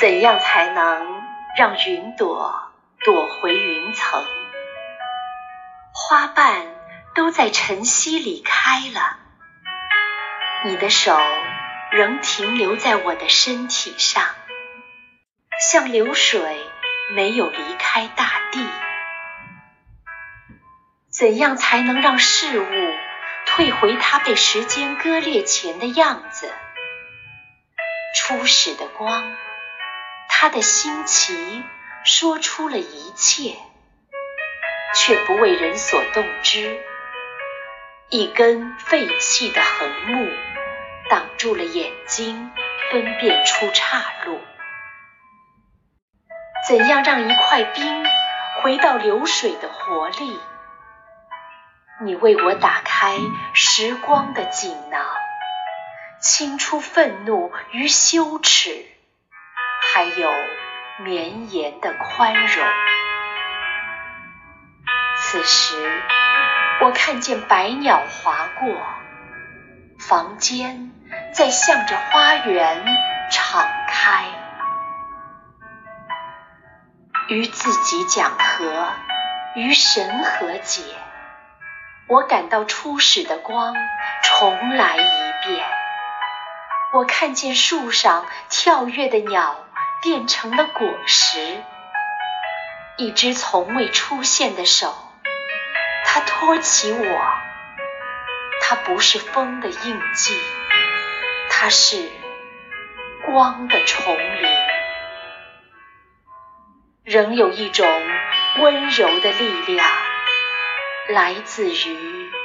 怎样才能让云朵躲回云层？花瓣都在晨曦里开了，你的手仍停留在我的身体上，像流水没有离开大地。怎样才能让事物退回它被时间割裂前的样子？初始的光。他的新奇说出了一切，却不为人所动知。一根废弃的横木挡住了眼睛，分辨出岔路。怎样让一块冰回到流水的活力？你为我打开时光的锦囊，清出愤怒与羞耻。还有绵延的宽容。此时，我看见百鸟划过，房间在向着花园敞开。与自己讲和，与神和解。我感到初始的光重来一遍。我看见树上跳跃的鸟。变成了果实，一只从未出现的手，它托起我。它不是风的印记，它是光的重临。仍有一种温柔的力量，来自于。